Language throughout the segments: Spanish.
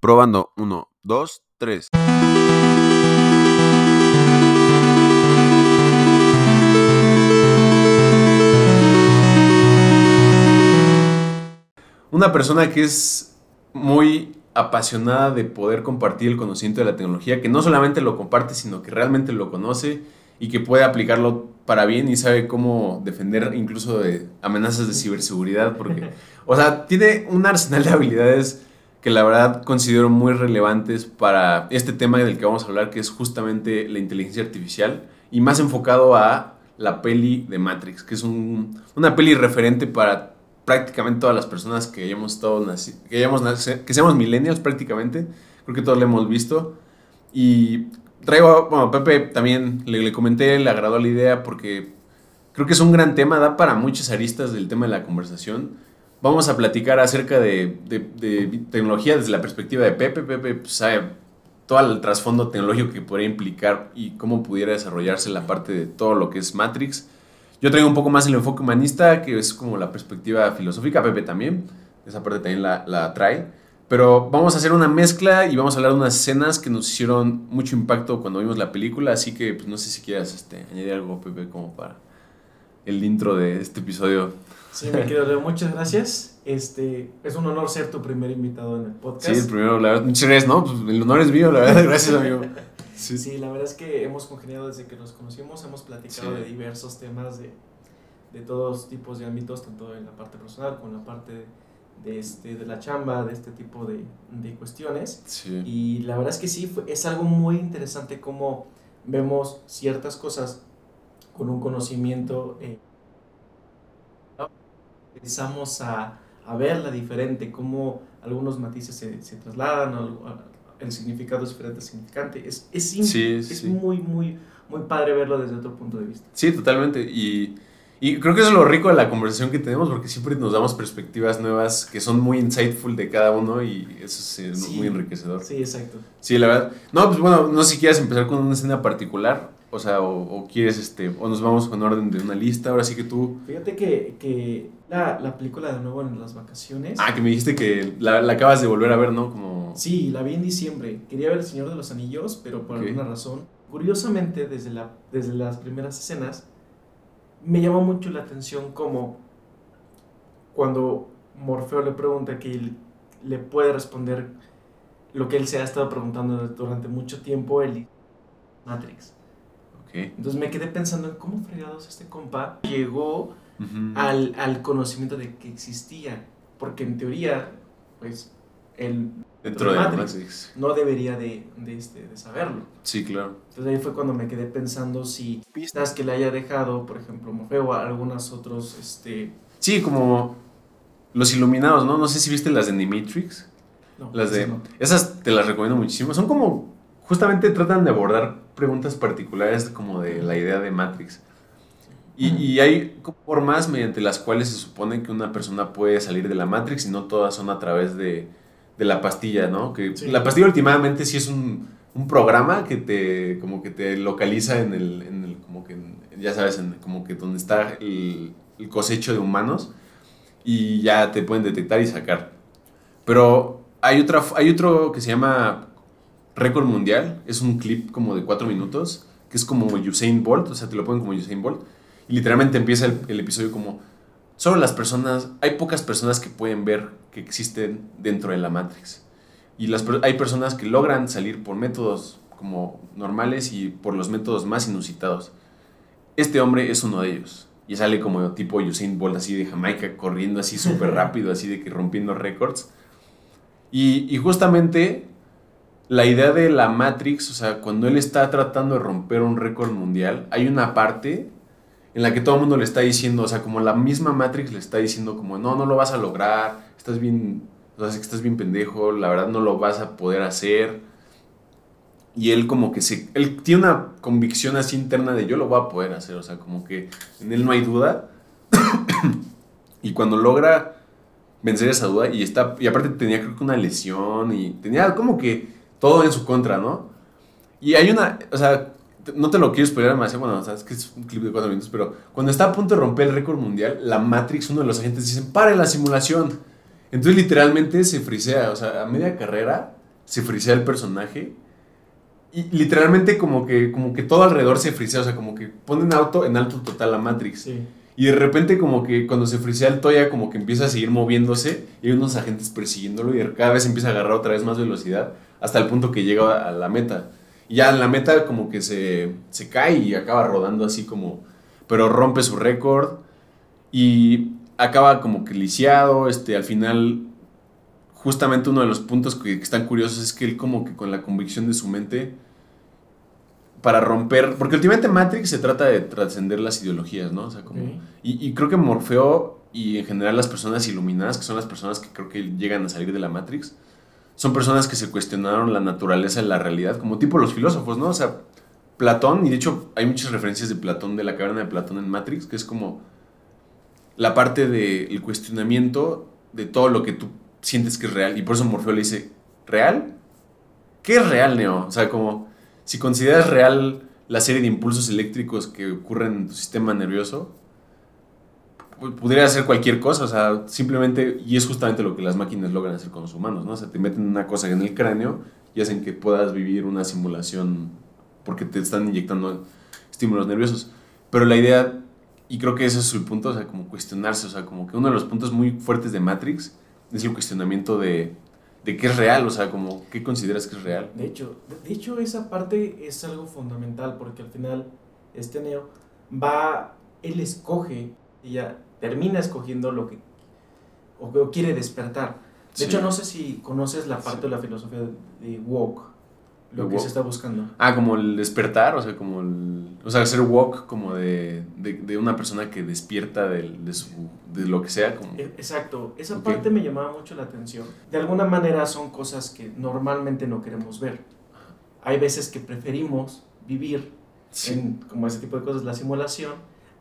Probando. Uno, dos, tres. Una persona que es muy apasionada de poder compartir el conocimiento de la tecnología, que no solamente lo comparte, sino que realmente lo conoce y que puede aplicarlo para bien y sabe cómo defender incluso de amenazas de ciberseguridad, porque, o sea, tiene un arsenal de habilidades que la verdad considero muy relevantes para este tema del que vamos a hablar, que es justamente la inteligencia artificial y más enfocado a la peli de Matrix, que es un, una peli referente para prácticamente todas las personas que hayamos estado que hayamos que seamos millennials prácticamente, creo que todos lo hemos visto y traigo, bueno, Pepe también le, le comenté, le agradó la idea porque creo que es un gran tema, da para muchas aristas del tema de la conversación. Vamos a platicar acerca de, de- tecnología desde la perspectiva de Pepe. Pepe pues, sabe todo el trasfondo tecnológico que podría implicar y cómo pudiera desarrollarse la parte de todo lo que es Matrix. Yo traigo un poco más el enfoque humanista, que es como la perspectiva filosófica. Pepe también, esa parte también la, la trae. Pero vamos a hacer una mezcla y vamos a hablar de unas escenas que nos hicieron mucho impacto cuando vimos la película. Así que pues, no sé si quieras este, añadir algo, Pepe, como para el intro de este episodio. Sí, me querido Leo, muchas gracias. Este, es un honor ser tu primer invitado en el podcast. Sí, el primero, la verdad, muchas gracias, ¿no? Pues el honor es mío, la verdad, gracias, amigo. Sí. Sí, la verdad es que hemos congeniado desde que nos conocimos, hemos platicado Sí. de diversos temas de, de todos tipos de ámbitos, tanto en la parte personal como en la parte de, este, de la chamba, de este tipo de, de cuestiones. Sí. Y la verdad es que sí, fue- es algo muy interesante cómo vemos ciertas cosas con un conocimiento. Eh, empezamos a, a verla diferente, cómo algunos matices se, se trasladan, el significado es diferente al significante. Es, es, sim- Sí, es sí. muy, muy, muy padre verlo desde otro punto de vista. Sí, totalmente. Y, y creo que eso es lo rico de la conversación que tenemos, porque siempre nos damos perspectivas nuevas que son muy insightful de cada uno y eso es eh, Sí. muy enriquecedor. Sí, exacto. Sí, la verdad. No, pues bueno, no sé si quieres empezar con una escena particular, o sea, o, o quieres, este, o nos vamos con orden de una lista, ahora sí que tú... Fíjate que, que la, la película de nuevo en las vacaciones. Ah, que me dijiste que la, la acabas de volver a ver, ¿no? Como... Sí, la vi en diciembre. Quería ver El Señor de los Anillos, pero por Ok. alguna razón. Curiosamente, desde, la, desde las primeras escenas, me llamó mucho la atención como cuando Morfeo le pregunta que él le puede responder lo que él se ha estado preguntando durante mucho tiempo, el Matrix. Ok. Entonces me quedé pensando en cómo fregados este compa llegó Al, al conocimiento de que existía. Porque en teoría, pues, él Dentro de Matrix. Matrix. no debería de, de, este, de saberlo. Sí, claro. Entonces ahí fue cuando me quedé pensando si pistas que le haya dejado, por ejemplo, Morfeo o algunas otros, este... Sí, como los iluminados, ¿no? No sé si viste las de Animatrix. No, Las de... no. Esas te las recomiendo muchísimo. Son como... Justamente tratan de abordar preguntas particulares como de la idea de Matrix. Y, y hay formas mediante las cuales se supone que una persona puede salir de la Matrix y no todas son a través de, de la pastilla, ¿no? Que Sí. la pastilla últimamente sí es un, un programa que te como que te localiza en el, en el como que en- ya sabes, en, como que donde está el, el cosecho de humanos y ya te pueden detectar y sacar. Pero hay otra hay otro que se llama récord mundial, es un clip como de cuatro minutos, que es como Usain Bolt, o sea, te lo ponen como Usain Bolt y literalmente empieza el, el episodio como, solo las personas, hay pocas personas que pueden ver que existen dentro de la Matrix. Y las, hay personas que logran salir por métodos como normales y por los métodos más inusitados. Este hombre es uno de ellos. Y sale como tipo Usain Bolt así de Jamaica, corriendo así súper rápido, así de que rompiendo récords. Y, y justamente la idea de la Matrix, o sea, cuando él está tratando de romper un récord mundial, hay una parte en la que todo el mundo le está diciendo, o sea, como la misma Matrix le está diciendo como, no, no lo vas a lograr, estás bien, o sea, estás bien pendejo, la verdad no lo vas a poder hacer. Y él como que se, él tiene una convicción así interna de yo lo voy a poder hacer, o sea, como que en él no hay duda. y cuando logra vencer esa duda y está, y aparte tenía creo que una lesión y tenía como que todo en su contra, ¿no? Y hay una, o sea, no te lo quiero spoiler demasiado, bueno, o sea, es que es un clip de cuatro minutos, pero cuando está a punto de romper el récord mundial, la Matrix, uno de los agentes dice, pare la simulación. Entonces literalmente se frisea, o sea, a media carrera se frisea el personaje. Y literalmente como que, como que todo alrededor se frisea, o sea, como que ponen auto en alto total a Matrix. Sí. Y de repente como que cuando se frisea el Toya como que empieza a seguir moviéndose y hay unos agentes persiguiéndolo y cada vez empieza a agarrar otra vez más velocidad hasta el punto que llega a la meta. Y ya en la meta como que se, se cae y acaba rodando así como... Pero rompe su récord y acaba como que lisiado. Este, al final, justamente uno de los puntos que, que están curiosos es que él como que con la convicción de su mente para romper, porque últimamente Matrix se trata de trascender las ideologías, ¿no? O sea, como, y, y creo que Morfeo y en general las personas iluminadas, que son las personas que creo que llegan a salir de la Matrix, son personas que se cuestionaron la naturaleza de la realidad, como tipo los filósofos, ¿no? O sea, Platón, y de hecho hay muchas referencias de Platón, de la caverna de Platón en Matrix, que es como la parte del cuestionamiento de todo lo que tú sientes que es real. Y por eso Morfeo le dice, ¿real? ¿Qué es real, Neo? O sea, como si consideras real la serie de impulsos eléctricos que ocurren en tu sistema nervioso, pudiera ser cualquier cosa, o sea, simplemente, y es justamente lo que las máquinas logran hacer con los humanos, ¿no? O sea, te meten una cosa en el cráneo y hacen que puedas vivir una simulación porque te están inyectando estímulos nerviosos. Pero la idea, y creo que ese es el punto, o sea, como cuestionarse, o sea, como que uno de los puntos muy fuertes de Matrix es el cuestionamiento de, de qué es real, o sea, como qué consideras que es real. De hecho, de hecho, esa parte es algo fundamental porque al final este Neo va, él escoge y ya termina escogiendo lo que o, que quiere despertar. De Sí. hecho, no sé si conoces la parte de la filosofía de woke, lo De que woke. se está buscando. Ah, como el despertar, o sea, como el. O sea, hacer walk como de, de, de una persona que despierta de, su, de lo que sea. Como, E- Exacto, esa Ok. parte me llamaba mucho la atención. De alguna manera son cosas que normalmente no queremos ver. Hay veces que preferimos vivir Sí. en como ese tipo de cosas, la simulación,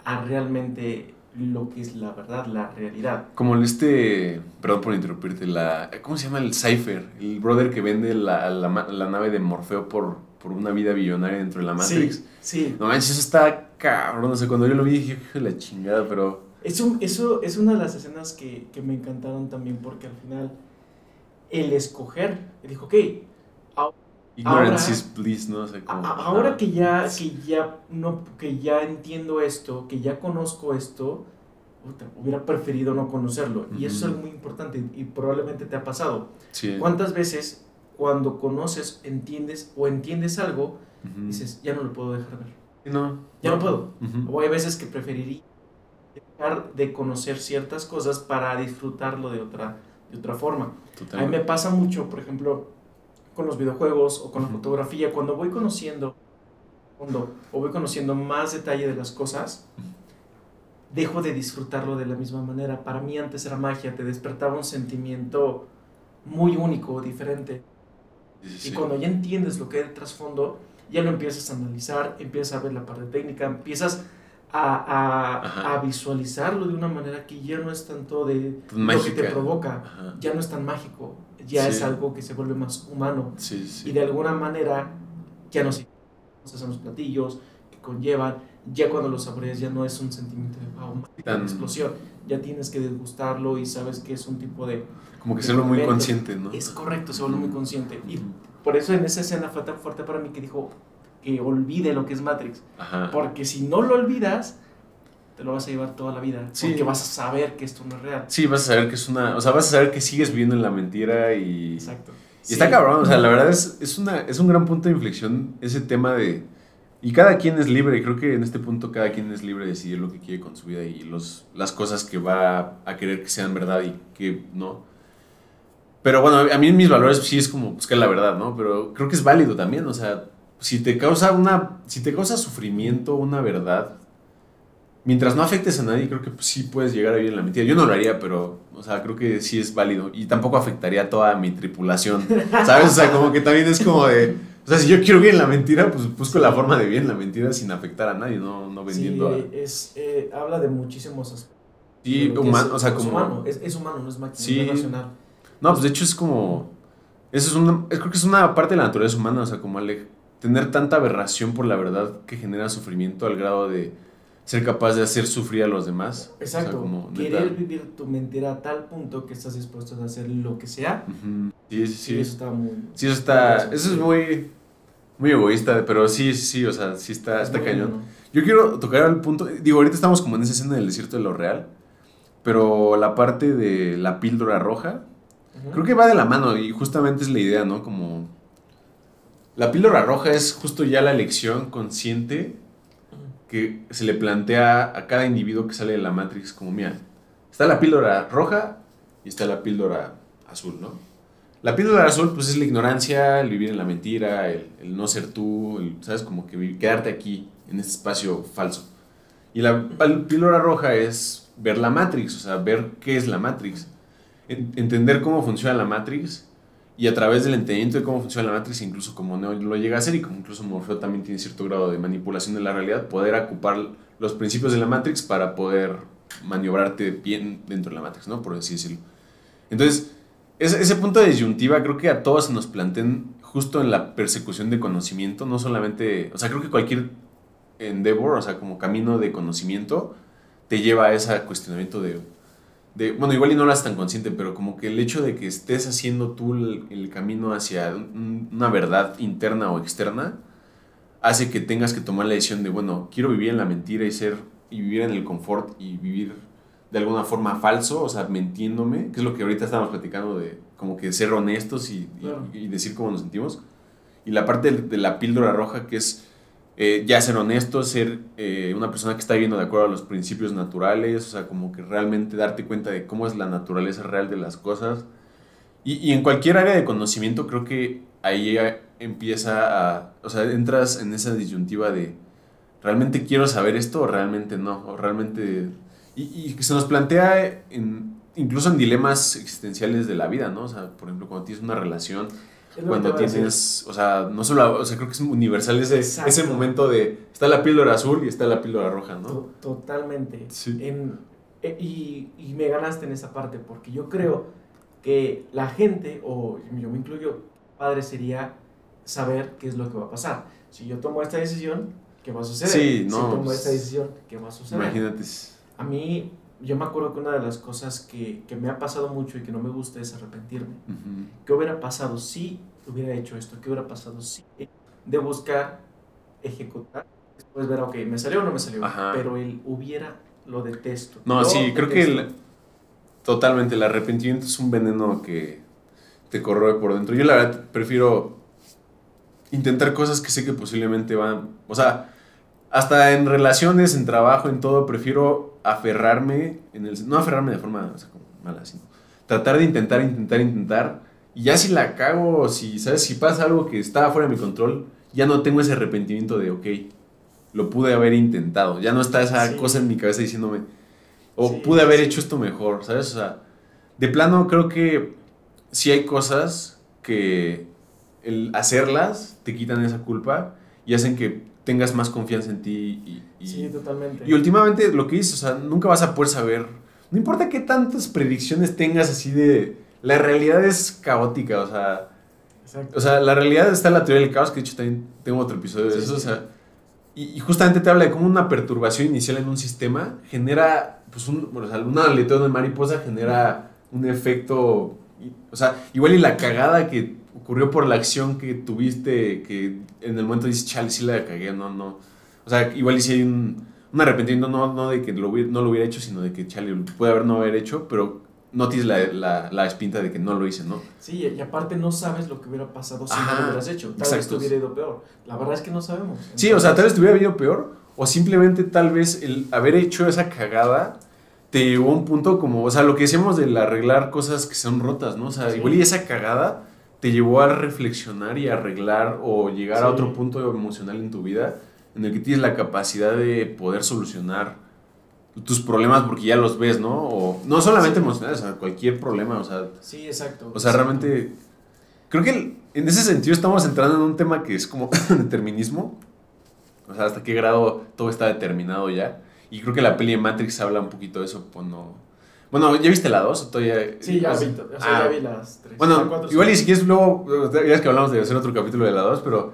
a realmente lo que es la verdad, la realidad. Como este. Perdón por interrumpirte. La, ¿Cómo se llama el Cypher? El brother que vende la, la, la nave de Morfeo por, por una vida billonaria dentro de la Matrix. Sí, sí. No manches, eso está cabrón. O sea, cuando yo lo vi dije, hijo de la chingada, pero. Eso, eso es una de las escenas que, que me encantaron también porque al final el escoger, dijo, ok, Ignorance is bliss, ¿no? O sea, como, ahora ajá. que ya, que ya no, que ya entiendo esto, que ya conozco esto, hubiera preferido no conocerlo. Y eso es algo muy importante y probablemente te ha pasado. Sí. ¿Cuántas veces cuando conoces, entiendes o entiendes algo, Ujú. dices, ya no lo puedo dejar ver? No. Ya no puedo. Ujú. O hay veces que preferiría dejar de conocer ciertas cosas para disfrutarlo de otra, de otra forma. A mí me pasa mucho, por ejemplo, con los videojuegos o con la fotografía, cuando voy conociendo o voy conociendo más detalle de las cosas, dejo de disfrutarlo de la misma manera. Para mí antes era magia, te despertaba un sentimiento muy único, diferente. Sí, sí, Y cuando ya entiendes lo que hay de trasfondo, ya lo empiezas a analizar, empiezas a ver la parte técnica, empiezas a, a- a visualizarlo de una manera que ya no es tanto de Tan lo que te mágica. provoca, Ajá. ya no es tan mágico, ya Sí. es algo que se vuelve más humano Sí, sí. y de alguna manera ya no se son los platillos que conllevan, ya cuando los saboreas ya no es un sentimiento de wow, Tan- explosión, ya tienes que degustarlo y sabes que es un tipo de... Como que serlo muy momento. consciente, ¿no? Es correcto, se vuelve muy consciente y por eso en esa escena fue tan fuerte para mí que dijo que olvide lo que es Matrix. Ajá. Porque si no lo olvidas, te lo vas a llevar toda la vida. Sí. Porque vas a saber que esto no es real. Sí, vas a saber que es una. O sea, vas a saber que sigues viviendo en la mentira y. Exacto. Y está cabrón, o sea, la verdad es, es, una, es un gran punto de inflexión ese tema de... Y cada quien es libre, creo que en este punto cada quien es libre de decidir lo que quiere con su vida y los, las cosas que va a querer que sean verdad y que no. Pero bueno, a mí mis valores sí es como buscar la verdad, ¿no? Pero creo que es válido también, o sea, si te causa una... Si te causa sufrimiento una verdad, mientras no afectes a nadie, creo que pues, sí puedes llegar a vivir en la mentira. Yo no lo haría, pero, o sea, creo que sí es válido. Y tampoco afectaría a toda mi tripulación, ¿sabes? O sea, como que también es como de... O sea, si yo quiero vivir en la mentira, pues busco la forma de vivir en la mentira sin afectar a nadie, no, no vendiendo Sí, es, eh, habla de muchísimos aspectos. a... Sí, humano, es- o sea, es como... humano, es, es humano, no es máquina, Sí. racional. No, pues de hecho es como... Eso es una... creo que es una parte de la naturaleza humana, o sea, como al tener tanta aberración por la verdad que genera sufrimiento al grado de ser capaz de hacer sufrir a los demás. O sea, Exacto. como. Querer vivir tu mentira a tal punto que estás dispuesto a hacer lo que sea. Sí, sí, Sí, sí. eso está muy. Sí, eso está. Eso Eso es muy. Muy egoísta, pero sí, sí, sí, o sea, sí está, está cañón. bueno. Yo quiero tocar el punto. Digo, ahorita estamos como en esa escena del desierto de lo real. Pero la parte de la píldora roja. Creo que va de la mano y justamente es la idea, ¿no? Como. La píldora roja es justo ya la elección consciente que se le plantea a cada individuo que sale de la Matrix como, mira, está la píldora roja y está la píldora azul, ¿no? La píldora azul, pues es la ignorancia, el vivir en la mentira, el, no ser tú, el, ¿sabes? Como que quedarte aquí, en este espacio falso. Y la píldora roja es ver la Matrix, o sea, ver qué es la Matrix. En- entender cómo funciona la Matrix y a través del entendimiento de cómo funciona la Matrix, incluso como Neo lo llega a hacer y como incluso Morfeo también tiene cierto grado de manipulación de la realidad, poder ocupar los principios de la Matrix para poder maniobrarte bien dentro de la Matrix, ¿no? Por así decirlo. Entonces, ese, ese punto de disyuntiva creo que a todos nos plantean justo en la persecución de conocimiento, no solamente, o sea, creo que cualquier endeavor, o sea, como camino de conocimiento, te lleva a ese cuestionamiento de, de, bueno, igual y no haces tan consciente, pero como que el hecho de que estés haciendo tú el, el camino hacia un- una verdad interna o externa, hace que tengas que tomar la decisión de, bueno, quiero vivir en la mentira y ser, y vivir en el confort y vivir de alguna forma falso, o sea, mintiéndome, que es lo que ahorita estamos platicando de como que ser honestos y, y- decir cómo nos sentimos. Y la parte de, de la píldora roja, que es eh, ya ser honesto, ser eh, una persona que está viviendo de acuerdo a los principios naturales, o sea, como que realmente darte cuenta de cómo es la naturaleza real de las cosas. Y, y en cualquier área de conocimiento creo que ahí empieza a, o sea, entras en esa disyuntiva de, ¿realmente quiero saber esto o realmente no? O realmente... Y, y se nos plantea en, incluso en dilemas existenciales de la vida, ¿no? O sea, por ejemplo, cuando tienes una relación, cuando tienes, o sea, no solo, o sea, creo que es universal ese, Exacto. ese momento de, está la píldora azul y está la píldora roja, ¿no? To- Totalmente. Sí. En- e- y, y me ganaste en esa parte, porque yo creo que la gente, o yo me incluyo, padre sería saber qué es lo que va a pasar. Si yo tomo esta decisión, ¿qué va a suceder? Sí, si no, tomo pues, esta decisión, ¿qué va a suceder? Imagínate. A mí, yo me acuerdo que una de las cosas que, que me ha pasado mucho y que no me gusta es arrepentirme. ¿Qué hubiera pasado si hubiera hecho esto? ¿Qué hubiera pasado si? De buscar, ejecutar, después ver, ok, me salió o no me salió. Ajá. Pero el hubiera lo detesto. No, Lo sí, creo que el- totalmente el arrepentimiento es un veneno que te corroe por dentro. Yo la verdad prefiero intentar cosas que sé que posiblemente van, o sea, hasta en relaciones, en trabajo, en todo, prefiero aferrarme en el no aferrarme de forma o sea, como mala, sino tratar de intentar, intentar, intentar y ya si la cago, o si sabes si pasa algo que está fuera de mi control, ya no tengo ese arrepentimiento de, ok, lo pude haber intentado. Ya no está esa Sí. cosa en mi cabeza diciéndome, o Sí, pude haber sí. hecho esto mejor, ¿sabes? O sea, de plano creo que sí hay cosas que el hacerlas te quitan esa culpa y hacen que tengas más confianza en ti y, y, Sí, totalmente. y últimamente lo que dices, o sea, nunca vas a poder saber, no importa qué tantas predicciones tengas así de, la realidad es caótica, o sea, Exacto. o sea, la realidad está en la teoría del caos, que de hecho también tengo otro episodio de eso, sí. o sea, y, y justamente te habla de cómo una perturbación inicial en un sistema genera, pues, un, o sea, una aleteo de mariposa genera un efecto, o sea, igual y la cagada que ocurrió por la acción que tuviste, que en el momento dices, chale, sí la cagué, no, no, o sea, igual hay un, un arrepentimiento, no, no de que lo hubiera- no lo hubiera hecho, sino de que, chale, puede haber no haber hecho, pero no tienes la, la, la espinta de que no lo hice, ¿no? Sí, y aparte no sabes lo que hubiera pasado si no lo hubieras hecho. Tal vez te hubiera ido peor. La verdad es que no sabemos. Sí, o sea, tal vez te hubiera ido peor, o simplemente tal vez el haber hecho esa cagada te llevó a un punto como, o sea, lo que decíamos del arreglar cosas que son rotas, ¿no? O sea, Sí. igual y esa cagada te llevó a reflexionar y arreglar o llegar a otro punto emocional en tu vida en el que tienes la capacidad de poder solucionar tus problemas porque ya los ves, ¿no? O no solamente Sí. emocionales, o sea, cualquier problema, o sea, Sí, exacto. o sea, exacto. realmente creo que el- en ese sentido estamos entrando en un tema que es como determinismo. O sea, hasta qué grado todo está determinado ya. Y creo que la peli de Matrix habla un poquito de eso cuando... Bueno, ¿ya viste la 2 o todavía? Sí, ya vi, o sea, ah, ya vi las tres. Bueno, las cuatro, igual y si quieres luego, ya es que hablamos de hacer otro capítulo de la 2, pero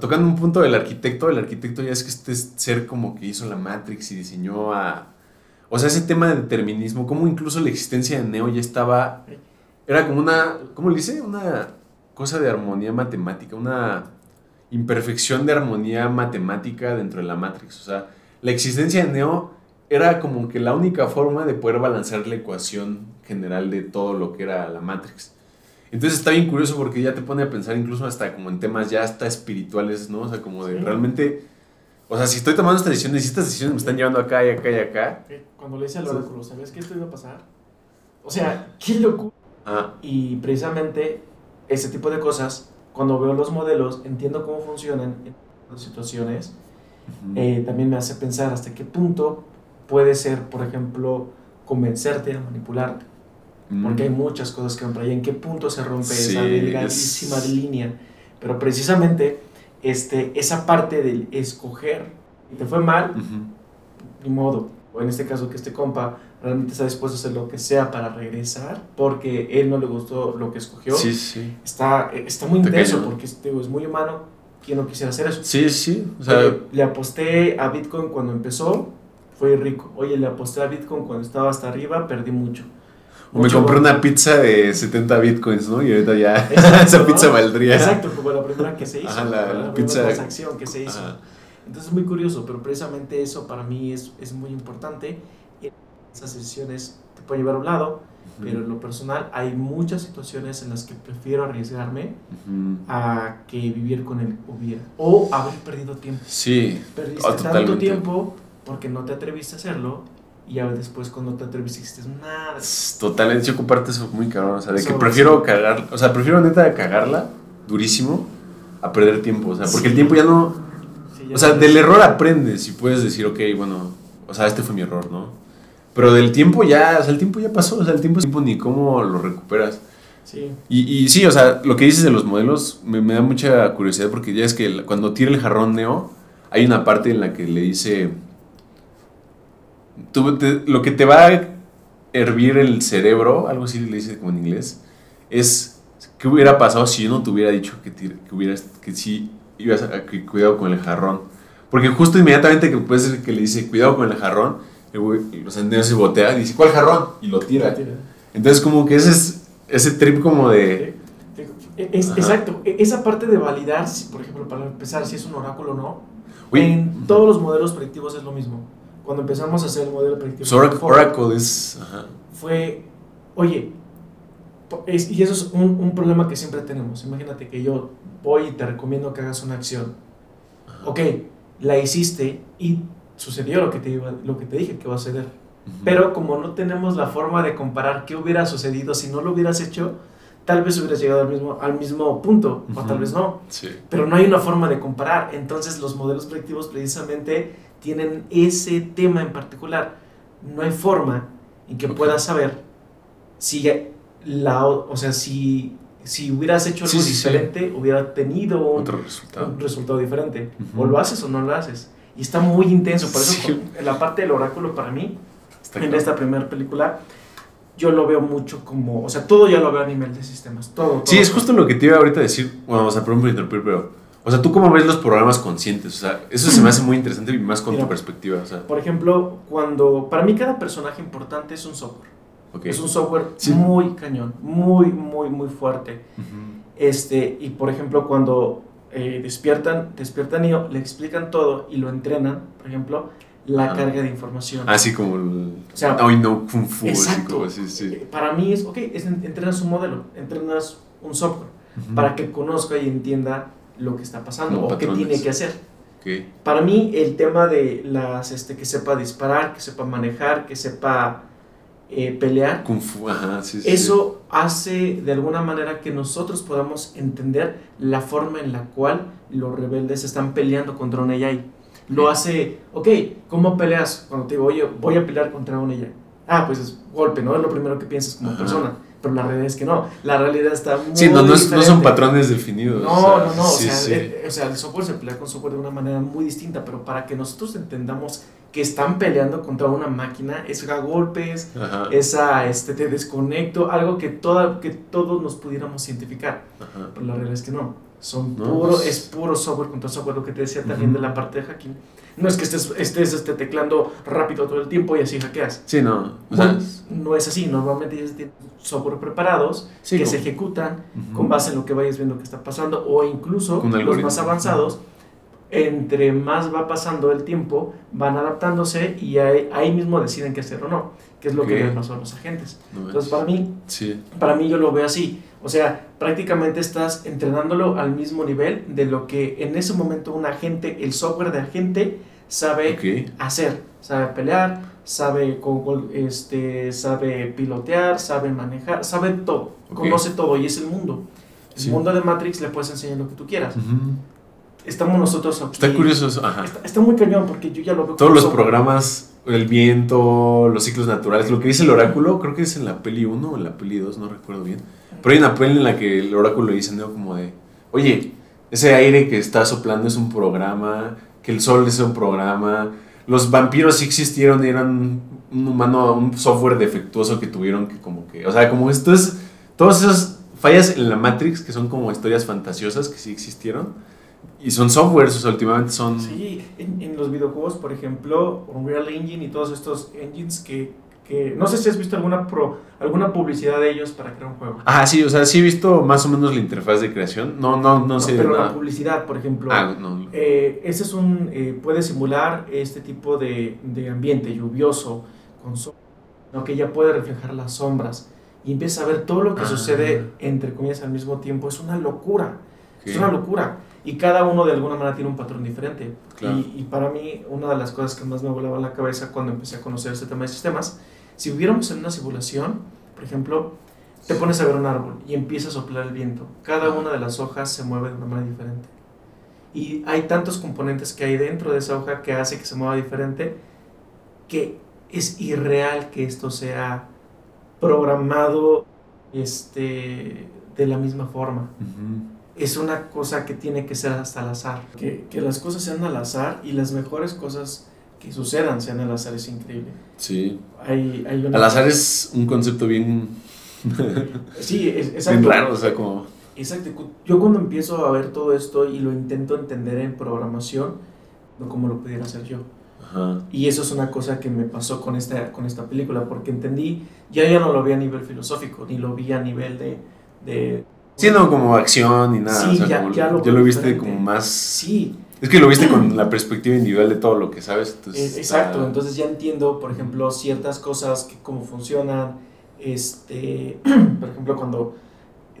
tocando un punto del arquitecto, el arquitecto ya es que este ser como que hizo la Matrix y diseñó a... O sea, ese tema de determinismo, como incluso la existencia de Neo ya estaba... Era como una... ¿Cómo le dice? Una cosa de armonía matemática, una imperfección de armonía matemática dentro de la Matrix. O sea, la existencia de Neo era como que la única forma de poder balancear la ecuación general de todo lo que era la Matrix. Entonces está bien curioso porque ya te pone a pensar incluso hasta como en temas ya hasta espirituales, ¿no? O sea, como de realmente... O sea, si estoy tomando estas decisiones y estas decisiones me están llevando acá y acá y acá. Cuando le dice al oráculo, ¿sabes que esto iba a pasar? O sea, qué locura. Ah. Y precisamente ese tipo de cosas, cuando veo los modelos, entiendo cómo funcionan en las situaciones, eh, también me hace pensar hasta qué punto puede ser, por ejemplo, convencerte a manipularte. Porque hay muchas cosas que van por ahí. ¿En qué punto se rompe esa delgadísima línea? Pero precisamente este, esa parte del escoger, y te fue mal, ni modo. O en este caso que este compa realmente está dispuesto a hacer lo que sea para regresar porque él no le gustó lo que escogió. Sí, sí. Está, está muy intenso porque este, es muy humano. ¿Quién no quisiera hacer eso? Sí, sí. O sea, le aposté a Bitcoin cuando empezó, fue rico. Oye, le aposté a Bitcoin cuando estaba hasta arriba, perdí mucho. me compré una pizza de 70 bitcoins, ¿no? Y ahorita ya esa pizza valdría. Exacto, como la primera que se hizo. Ajá, la, la, pizza. transacción que se hizo. Entonces es muy curioso, pero precisamente eso para mí es, es muy importante esas decisiones te pueden llevar a un lado, pero en lo personal hay muchas situaciones en las que prefiero arriesgarme a que vivir con el hubiera o haber perdido tiempo. Sí, Perdiste oh, tanto tiempo porque no te atreviste a hacerlo y ya después cuando te atreviste hiciste nada. Totalmente, yo comparto eso muy cabrón, o sea, de que prefiero cagar, o sea, prefiero neta cagarla durísimo a perder tiempo, o sea, porque el tiempo ya no... o sea, del error aprendes y puedes decir, ok, bueno, o sea, este fue mi error, ¿no? Pero del tiempo ya, o sea, el tiempo ya pasó, o sea, el tiempo es tiempo ni cómo lo recuperas. Sí. Y, y sí, o sea, lo que dices de los modelos me, me da mucha curiosidad porque ya es que cuando tira el jarrón Neo, hay una parte en la que le dice, tú lo que te va a hervir el cerebro, algo así le dice como en inglés, es qué hubiera pasado si yo no te hubiera dicho que, que hubieras, que sí ibas a, que cuidado con el jarrón. Porque justo inmediatamente que puede ser que le dice cuidado con el jarrón, el güey, los se botea y dice, ¿cuál jarrón? Y lo tira. Entonces, como que ese es ese trip como de... exacto, e, esa parte de validar, si, por ejemplo, para empezar, si es un oráculo o no, en todos los modelos predictivos es lo mismo. Cuando empezamos a hacer el modelo predictivo... So, Oracle es... Fue, oye, y eso es un, un, problema que siempre tenemos. Imagínate que yo voy y te recomiendo que hagas una acción. Ok, la hiciste y sucedió lo que te, iba, lo que te dije que va a suceder. Pero como no tenemos la forma de comparar qué hubiera sucedido si no lo hubieras hecho, tal vez hubieras llegado al mismo, al mismo punto, o tal vez no. Pero no hay una forma de comparar. Entonces los modelos predictivos precisamente tienen ese tema en particular. No hay forma en que puedas saber si la, o sea, si, si hubieras hecho algo diferente, hubiera tenido un, Otro resultado. un resultado diferente. O lo haces o no lo haces. Y está muy intenso. Por eso, la parte del oráculo para mí, en esta primera película, yo lo veo mucho como. O sea, todo ya lo veo a nivel de sistemas. Todo. sí, es justo lo que te iba ahorita a decir. Bueno, o sea, perdón por interrumpir, pero. O sea, ¿tú cómo ves los programas conscientes? O sea, eso se me hace muy interesante y más con tu perspectiva. O sea. Por ejemplo, cuando. Para mí, cada personaje importante es un software. Es un software muy cañón, muy, muy, muy fuerte. Este, y por ejemplo, cuando eh, despiertan, despiertan y le explican todo y lo entrenan, por ejemplo, la carga de información. Así como el... O sea, no Kung Fu. Exacto. Así, sí. Eh, para mí es, ok, es, entrenas un modelo, entrenas un software, para que conozca y entienda lo que está pasando o qué tiene que hacer. Okay. Para mí el tema de las, este, que sepa disparar, que sepa manejar, que sepa eh, pelear. Kung Fu, ajá, sí, Eso hace de alguna manera que nosotros podamos entender la forma en la cual los rebeldes están peleando contra un AI. Lo hace, ok, ¿cómo peleas? Cuando te digo, oye, voy a pelear contra un AI. Ah, pues es golpe, ¿no? Es lo primero que piensas como persona. Pero la realidad es que no. La realidad está muy. Sí, no, no, son patrones definidos. No, no, no. o, sea, el, o sea, el software se pelea con software de una manera muy distinta, pero para que nosotros entendamos que están peleando contra una máquina, es a golpes, Ajá. es a este, te desconecto, algo que, toda, que todos nos pudiéramos identificar. Ajá. Pero la realidad es que no. Son No, puro, pues- es puro software contra software, lo que te decía también de la parte de hacking. No es que estés, estés este, teclando rápido todo el tiempo y así hackeas. Sí, no. O sea, Bueno, no es así, normalmente ellos tienen software preparados sí, que como- se ejecutan con base en lo que vayas viendo que está pasando o incluso Con los más avanzados, entre más va pasando el tiempo, van adaptándose y ahí, ahí mismo deciden qué hacer o no, que es lo que le pasó a los agentes. No Entonces, para mí, Sí. para mí yo lo veo así. O sea, prácticamente estás entrenándolo al mismo nivel de lo que en ese momento un agente, el software de agente, sabe hacer. Sabe pelear, sabe, este, sabe pilotear, sabe manejar, sabe todo. Conoce todo y es el mundo. El Sí. mundo de Matrix le puedes enseñar lo que tú quieras. Estamos nosotros aquí. Está curioso eso. Ajá. Está, está muy cañón porque yo ya lo veo Todos los programas, el viento, los ciclos naturales, lo que dice el oráculo, creo que es en la peli 1 o en la peli 2, no recuerdo bien. Pero hay una peli en la que el oráculo dice, ¿no? Como de, oye, ese aire que está soplando es un programa, que el sol es un programa, los vampiros sí existieron y eran un humano, un software defectuoso que tuvieron que como que, o sea, como esto es, todas esas fallas en la Matrix que son como historias fantasiosas que sí existieron. Y son softwares, o sea, últimamente son... Sí, en, en los videojuegos, por ejemplo, Unreal Engine y todos estos engines que, que no sé si has visto alguna pro, alguna publicidad de ellos para crear un juego. Ah, sí, o sea, sí he visto más o menos la interfaz de creación. No, no, no, No, sé pero la nada. publicidad, por ejemplo, Ah, no. eh, ese es un eh, puede simular este tipo de, de ambiente lluvioso con sol, ¿no? que ya puede reflejar las sombras y empieza a ver todo lo que Ah. sucede entre comillas al mismo tiempo. Es una locura. Es una locura. Y cada uno de alguna manera tiene un patrón diferente. Claro. Y, y para mí, una de las cosas que más me volaba la cabeza cuando empecé a conocer este tema de sistemas, si viviéramos en una simulación, por ejemplo, te pones a ver un árbol y empieza a soplar el viento. Cada una de las hojas se mueve de una manera diferente. Y hay tantos componentes que hay dentro de esa hoja que hace que se mueva diferente que es irreal que esto sea programado este, de la misma forma Ujú. Es una cosa que tiene que ser hasta al azar. Que, que las cosas sean al azar y las mejores cosas que sucedan sean al azar es increíble. Sí. Hay, hay una- Al azar es un concepto bien, Sí, es, exacto. bien raro, o sea, como... Exacto. Yo cuando empiezo a ver todo esto y lo intento entender en programación, no como lo pudiera hacer yo. Ajá. Y eso es una cosa que me pasó con esta, con esta película, porque entendí, ya ya no lo vi a nivel filosófico, ni lo vi a nivel de... de Sí, no como acción ni nada. Sí, o sea, ya- como- ya lo ya lo viste como más... Sí, Es que lo viste con la perspectiva individual de todo lo que sabes. Entonces Exacto, está- entonces ya entiendo, por ejemplo, ciertas cosas, que cómo funcionan, este, por ejemplo, cuando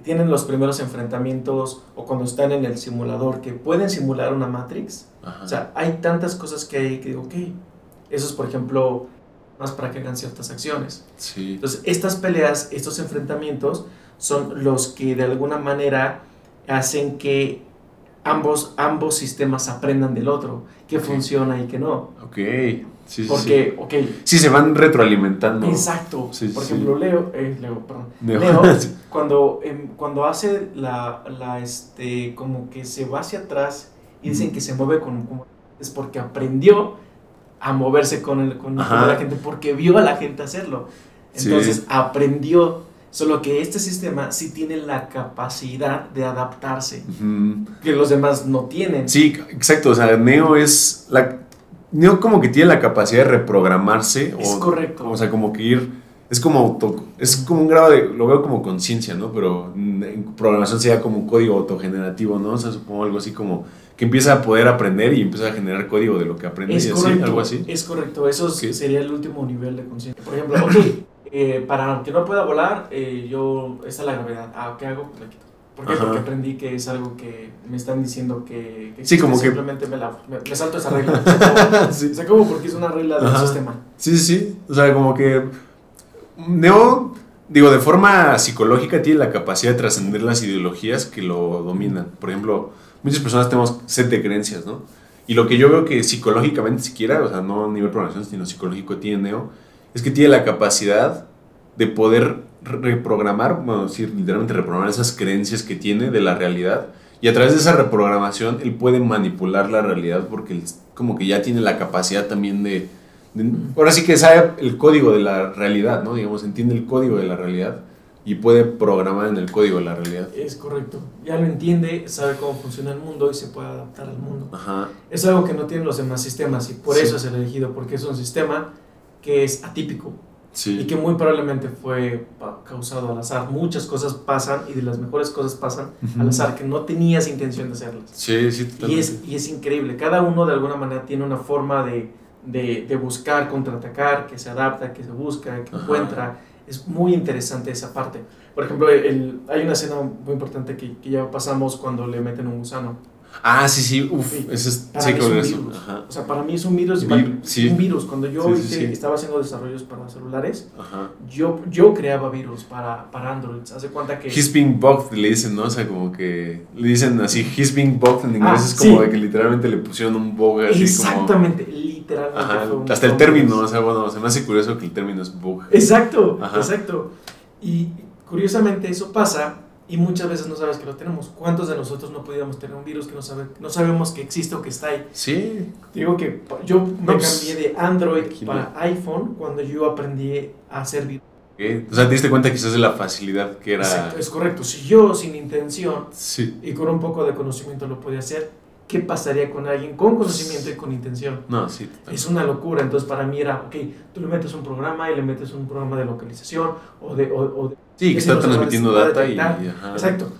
tienen los primeros enfrentamientos o cuando están en el simulador, que pueden simular una Matrix, Ajá. o sea, hay tantas cosas que hay que digo, ok, eso es, por ejemplo, más para que hagan ciertas acciones. sí. Entonces, estas peleas, estos enfrentamientos, son los que de alguna manera hacen que ambos, ambos sistemas aprendan del otro, qué funciona y qué no. Ok. Sí, sí, sí. Porque, ok, Sí, se van retroalimentando. exacto. Sí, Por sí. ejemplo, Leo, eh, Leo, perdón. Leo, cuando, em, cuando hace la, la, este, como que se va hacia atrás y dicen que se mueve con, como- es porque aprendió a moverse con, el, con, con la gente, porque vio a la gente hacerlo. Entonces aprendió, solo que este sistema sí tiene la capacidad de adaptarse, que los demás no tienen. Sí, exacto. O sea, Neo es la. Neo como que tiene la capacidad de reprogramarse. Es o, correcto. O sea, como que ir. Es como auto. Es como un grado de. Lo veo como conciencia, ¿no? Pero en programación sería como un código autogenerativo, ¿no? O sea, supongo algo así como. Que empieza a poder aprender y empieza a generar código de lo que aprende Es y así, correcto, algo así. es correcto, eso sería el último nivel de conciencia. Por ejemplo, ok, eh, para que no pueda volar, eh, yo, esta es la gravedad, ah, ¿qué hago? Pues la quito. ¿Por qué? Ajá. Porque aprendí que es algo que me están diciendo que, que Sí, como que- simplemente me, la, me, me salto esa regla. Sí. se acabó porque es una regla del sistema. Sí, sí, sí. O sea, como que Neo, digo, de forma psicológica tiene la capacidad de trascender las ideologías que lo dominan. Por ejemplo, muchas personas tenemos set de creencias, ¿no? Y lo que yo veo que psicológicamente siquiera, o sea, no a nivel programación, sino psicológico tiene Neo, es que tiene la capacidad de poder reprogramar, bueno, decir, literalmente reprogramar esas creencias que tiene de la realidad. Y a través de esa reprogramación, él puede manipular la realidad porque él como que ya tiene la capacidad también de, de- ahora sí que sabe el código de la realidad, ¿no? Digamos, entiende el código de la realidad y puede programar en el código de la realidad. Es correcto. Ya lo entiende, sabe cómo funciona el mundo y se puede adaptar al mundo. Ajá. Es algo que no tienen los demás sistemas y por Sí. eso es el elegido, porque es un sistema que es atípico y Sí. que muy probablemente fue causado al azar. Muchas cosas pasan y de las mejores cosas pasan Ujú. al azar que no tenías intención de hacerlas. Sí, sí, Y es, y es increíble. Cada uno de alguna manera tiene una forma de, de, de buscar, contraatacar, que se adapta, que se busca, que Ajá. encuentra. Es muy interesante esa parte. Por ejemplo, el, hay una escena muy importante que, que ya pasamos cuando le meten un gusano. Ah, sí, sí, uff, ese es, Para sí, mí es un eso. virus. Ajá, O sea, para mí es un virus. Vir- sí. Un virus. Cuando yo Sí, hice- sí. estaba haciendo desarrollos para celulares, ajá. yo, yo creaba virus para, para Android. Hace cuenta que... He's being bugged, le dicen, ¿no? O sea, como que le dicen así, he's being bugged en inglés Ah, es como de que literalmente le pusieron un bug así como... Exactamente, literalmente. Ajá, fue un- hasta el término, virus. o sea, bueno, se me hace curioso que el término es bug. Exacto, Ajá. exacto. Y curiosamente eso pasa y muchas veces no sabes que lo tenemos. ¿Cuántos de nosotros no podíamos tener un virus que no, sabe, no sabemos que existe o que está ahí? Sí, Digo que yo me pues, cambié de Android aquí para iPhone cuando yo aprendí a hacer virus. ¿qué? O sea, te diste cuenta quizás de la facilidad que era... Exacto, es correcto. Si yo sin intención Sí. y con un poco de conocimiento lo podía hacer, ¿qué pasaría con alguien con conocimiento y con intención? No, sí. Es una locura, entonces para mí era, ok, tú le metes un programa y le metes un programa de localización o de... O, o de Sí, que está transmitiendo data y... Ajá. Exacto.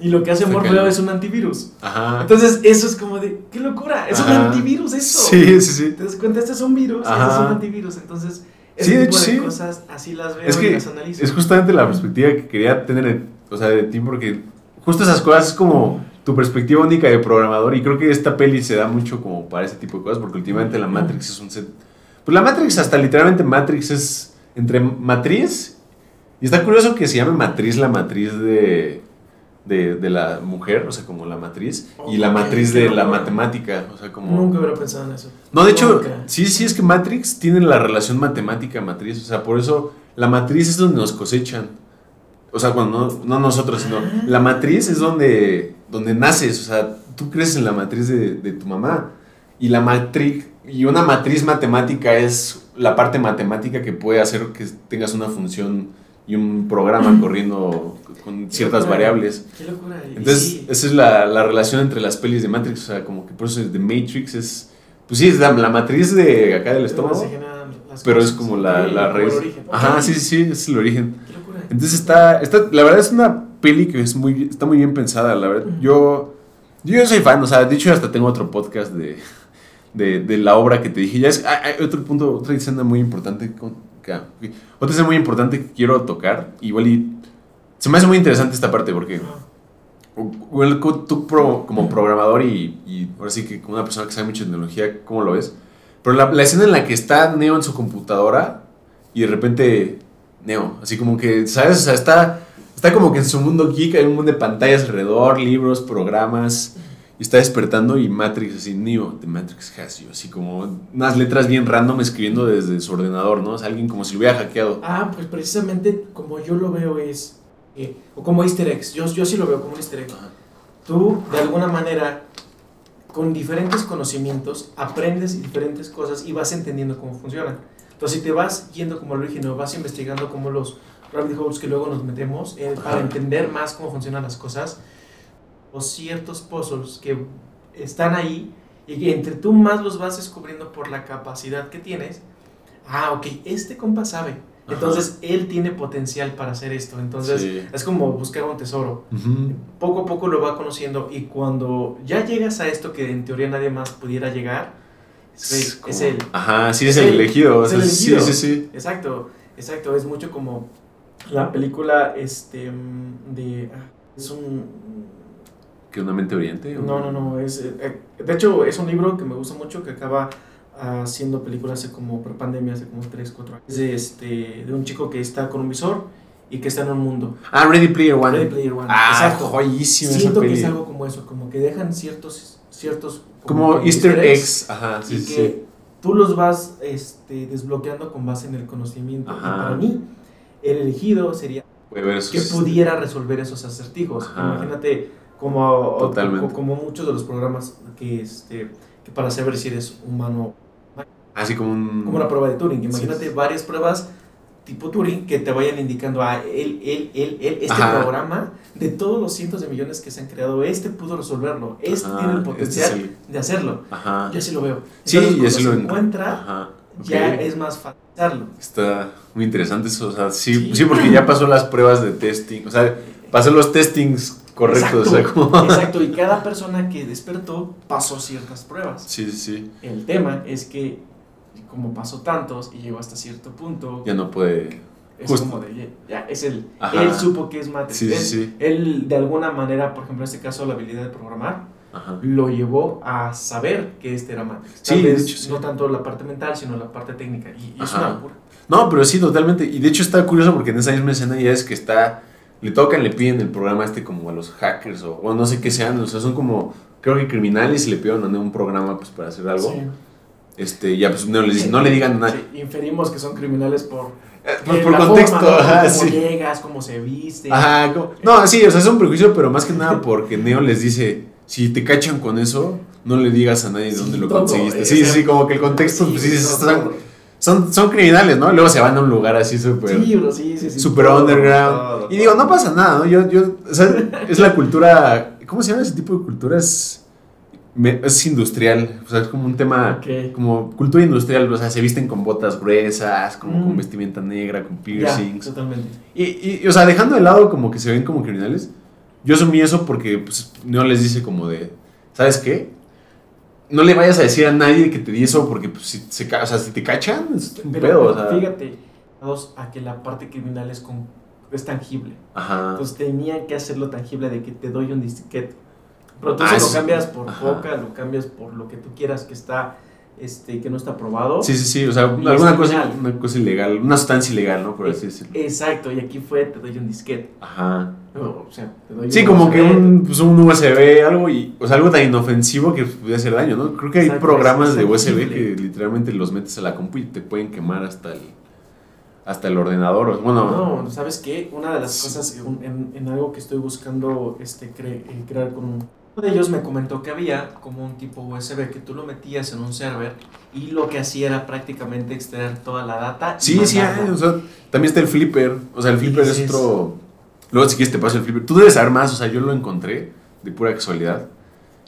y lo que hace Morfeo es un antivirus. Ajá. Entonces eso es como de, qué locura, es un Ajá. antivirus eso. Sí, sí, sí. ¿Te das cuenta? Este es un virus, este es Ajá. un antivirus. Entonces, Sí, ese de hecho, de sí. cosas así las veo Es y las analizo. Es justamente la perspectiva que quería tener, o sea, de ti, porque justo esas cosas es como tu perspectiva única de programador y creo que esta peli se da mucho como para ese tipo de cosas, porque últimamente la Matrix es un set... Pues la Matrix, hasta literalmente Matrix es entre matriz, y está curioso que se llame matriz la matriz de, de, de la mujer, o sea, como la matriz, y la matriz de la matemática, o sea, como... Nunca hubiera pensado en eso. No, de hecho, Nunca. sí, sí, es que Matrix tiene la relación matemática-matriz. O sea, por eso la matriz es donde nos cosechan. O sea, bueno, no, no nosotros, sino Ah. la matriz es donde, donde naces. O sea, tú creces en la matriz de, de tu mamá. Y la matriz, y una matriz matemática es la parte matemática que puede hacer que tengas una función y un programa corriendo con ciertas locura. variables. Qué locura. Entonces, sí. esa es la, la relación entre las pelis de Matrix. O sea, como que por eso es de Matrix es. Pues sí, es la, la matriz de acá del estómago. Pero es como la, la raíz. Ajá, sí, sí, es el origen. Qué locura. Entonces está, está. La verdad es una peli que es muy, está muy bien pensada. La verdad, yo. Yo soy fan, o sea, de hecho, hasta tengo otro podcast de, de, de la obra que te dije. Ya es. Hay, otro punto, otra escena muy importante. Con, otra escena muy importante que quiero tocar. Igual y. Se me hace muy interesante esta parte porque. Well, tú pro- como programador y, y ahora sí que como una persona que sabe mucho de tecnología, ¿cómo lo ves? Pero la, la escena en la que está Neo en su computadora y de repente Neo, así como que, ¿sabes? O sea, está, está como que en su mundo geek, hay un montón de pantallas alrededor, libros, programas, y está despertando y Matrix así, Neo, The Matrix has you, así como unas letras bien random escribiendo desde su ordenador, ¿no? O sea, alguien como si lo hubiera hackeado. Ah, pues precisamente como yo lo veo es, eh, o como easter eggs, yo, yo sí lo veo como un easter egg. Ajá. Tú, de alguna manera, con diferentes conocimientos, aprendes diferentes cosas y vas entendiendo cómo funcionan. Entonces, si te vas yendo como al origen o vas investigando como los rabbit holes que luego nos metemos eh, para entender más cómo funcionan las cosas, o ciertos puzzles que están ahí y que entre tú más los vas descubriendo por la capacidad que tienes, ah, ok, este compa sabe. Ajá. Entonces, él tiene potencial para hacer esto. Entonces, Sí. es como buscar un tesoro poco a poco lo va conociendo y cuando ya llegas a esto que en teoría nadie más pudiera llegar, es, Es él. Ajá, sí, es, Es el elegido. el sí, elegido. sí, sí. Exacto, exacto, es mucho como la película este mm, de ah, es un ¿Que una mente oriente? no, no, no, es eh, eh, de hecho es un libro que me gusta mucho que acaba haciendo películas hace como por pandemia hace como 3, 4 años. Es de este de un chico que está con un visor y que está en un mundo. Ah, Ready Player One. Ready Player One. Ah, Exacto. joyísima esa Siento que es algo como eso, como que dejan ciertos ciertos Como que Easter eggs. Ajá, sí, y sí. que tú los vas este, desbloqueando con base en el conocimiento. Y Ajá. para mí, el elegido sería que pudiera resolver esos acertijos. Ajá. Imagínate como, Totalmente. como, como muchos de los programas que, este, que para saber si eres humano, Así como un... como una prueba de Turing. Sí, Imagínate sí. varias pruebas tipo Turing que te vayan indicando a él, él, él, él, este Ajá. programa, de todos los cientos de millones que se han creado, este pudo resolverlo, este Ajá, tiene el este es potencial el- de hacerlo. Ajá. Yo así lo veo. Sí, Entonces, se lo encuentra, Ajá. ok. ya es más fácil hacerlo. Está muy interesante eso, o sea, sí, Sí. sí, porque ya pasó las pruebas de testing, o sea, pasó los testings correctos, o sea, Exacto, como... exacto, y cada persona que despertó pasó ciertas pruebas. Sí, sí, sí, El tema es que como pasó tantos y llegó hasta cierto punto, ya no puede... es justo. como de, ya, es el, Ajá. él supo que es Matrix. Sí, sí, él, sí. él, de alguna manera, por ejemplo, en este caso, la habilidad de programar, Ajá. lo llevó a saber que este era Matrix. Sí, Tal de vez hecho, sí. no tanto la parte mental, sino la parte técnica. Y, y es una locura. No, pero sí, totalmente. Y de hecho está curioso porque en esa misma escena ya es que está. Le tocan, le piden el programa este como a los hackers o, o no sé qué sean. O sea, son como. Creo que criminales y le piden un programa pues para hacer algo. Sí. Este, ya pues Neo les dice, no le digan nada. Sí, inferimos que son criminales por, Eh, pues, eh, por contexto, forma, ¿no? ajá, Cómo sí. llegas, cómo se viste. Ajá, no, sí, o sea, es un prejuicio, pero más que nada porque Neo les dice, si te cachan con eso, no le digas a nadie de Sí, dónde lo todo, conseguiste. Sí, o sea, sí, como que el contexto, pues sí, no, están- todo. Son, son criminales, ¿no? Luego se van a un lugar así súper... Sí, bro, sí, sí, sí. super todo, underground. todo, y digo, no pasa nada, ¿no? Yo, yo, o sea, es la cultura, ¿cómo se llama ese tipo de cultura? Es, industrial, o sea, es como un tema, Ok. como cultura industrial, o sea, se visten con botas gruesas, como Mm. con vestimenta negra, con piercings. totalmente. Y, y, o sea, dejando de lado como que se ven como criminales, yo asumí eso porque pues, no les dice como de, ¿sabes qué? No le vayas a decir a nadie que te di eso porque pues, si, se, ca- o sea, si te cachan, es un Pero, pedo, o sea. fíjate, dos, a que la parte criminal es, con, es tangible. Ajá. Entonces tenían que hacerlo tangible de que te doy un disquete. Pero tú Ah, lo cambias por Ajá. coca, lo cambias por lo que tú quieras que está, este, que no está aprobado. Sí, sí, sí, o sea, alguna cosa, una cosa ilegal, una sustancia ilegal, ¿no? Por así decirlo. Exacto, y aquí fue, te doy un disquete. Ajá. O sea, te doy Sí, un como que un, pues, un USB, algo, y, o sea, algo tan inofensivo que puede hacer daño, ¿no? Creo que hay Exacto, programas de USB que literalmente los metes a la compu y te pueden quemar hasta el, hasta el ordenador. Bueno, No, ¿sabes qué? Una de las Sí. cosas en, en- en algo que estoy buscando este, cre- eh, crear con un... Uno de ellos me comentó que había como un tipo USB que tú lo metías en un server y lo que hacía era prácticamente extraer toda la data. sí, sí, hay, o sea, también está el flipper, o sea, el flipper es es- otro... Luego si quieres te paso el flipper. Tú debes saber más, o sea, yo lo encontré de pura casualidad.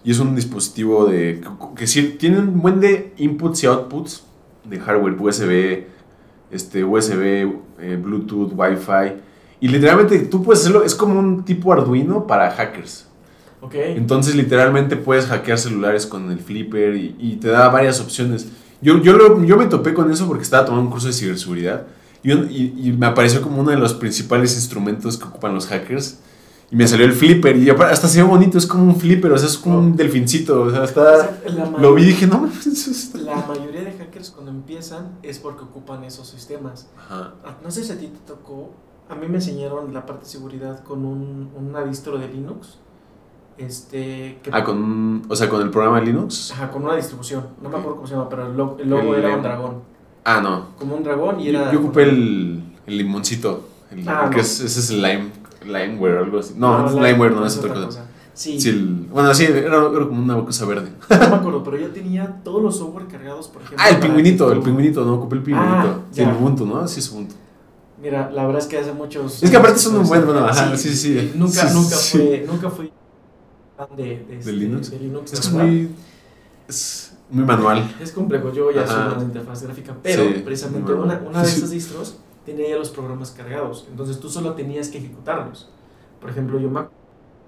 Y es un dispositivo de que, que sí tiene un buen de inputs y outputs de hardware, USB, este, USB, eh, Bluetooth, Wi-Fi. Y literalmente tú puedes hacerlo, es como un tipo Arduino para hackers. Ok. Entonces literalmente puedes hackear celulares con el flipper y, y te da varias opciones. Yo, yo, lo- yo me topé con eso porque estaba tomando un curso de ciberseguridad y, un- y- y me apareció como uno de los principales instrumentos que ocupan los hackers. Y me salió el flipper y hasta se ve bonito, es como un flipper, o sea, es como un delfincito. O sea, está, lo vi y dije, no está- La mayoría de hackers cuando empiezan es porque ocupan esos sistemas. Ajá. Ah, No sé si a ti te tocó, a mí me enseñaron la parte de seguridad con un, una distro de Linux. Este, que, Ah, con, o sea, con el programa de Linux. Ajá, con una distribución. No me acuerdo cómo se llama, pero el, lo- el logo El- era un dragón. Ah, no. Como un dragón y Yo, era. yo ocupé el, el limoncito. Ah, que no. es, ese es el lime, limeware o algo así. No, la- limeware, no, es otra cosa. Sí, Sí, el- bueno, sí, era, era como una cosa verde. no me acuerdo, pero ya tenía todos los software cargados, por ejemplo. Ah, el pingüinito, el pingüinito, no, ocupé el pingüinito. Ah, sí, ya. el Ubuntu, ¿no? Sí, es Ubuntu. Mira, la verdad es que hace muchos. Es que aparte son un buen- bueno, ajá, sí, sí. Nunca, Sí, nunca sí. fue, nunca fui fan de, de, este- Linux? de Linux, Es muy, es muy manual. Es complejo, yo ya soy Ajá. más de interfaz gráfica, pero Sí, precisamente una, una de esas distros tenía ya los programas cargados, entonces tú solo tenías que ejecutarlos. Por ejemplo, yo me acuerdo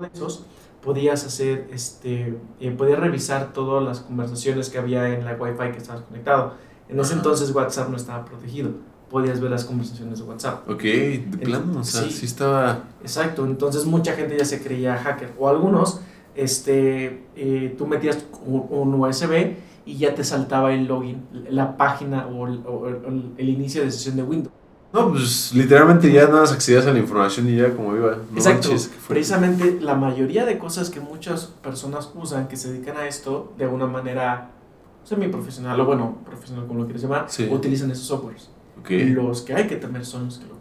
de esos, podías hacer, este, eh, podías revisar todas las conversaciones que había en la Wi-Fi que estabas conectado. En ese Ajá. entonces WhatsApp no estaba protegido, podías ver las conversaciones de WhatsApp. Ok, de plano, o sea, sí. sí, estaba... Exacto, entonces mucha gente ya se creía hacker. O algunos, este, eh, tú metías un, un USB y ya te saltaba el login, la página o el, o el- el inicio de sesión de Windows. No, pues literalmente ya nada más accedías a la información y ya como iba. No Exacto, manches, precisamente la mayoría de cosas que muchas personas usan, que se dedican a esto de una manera semi-profesional, o bueno, profesional como lo quieres llamar, Sí. utilizan esos softwares. Los que hay que temer son los que lo.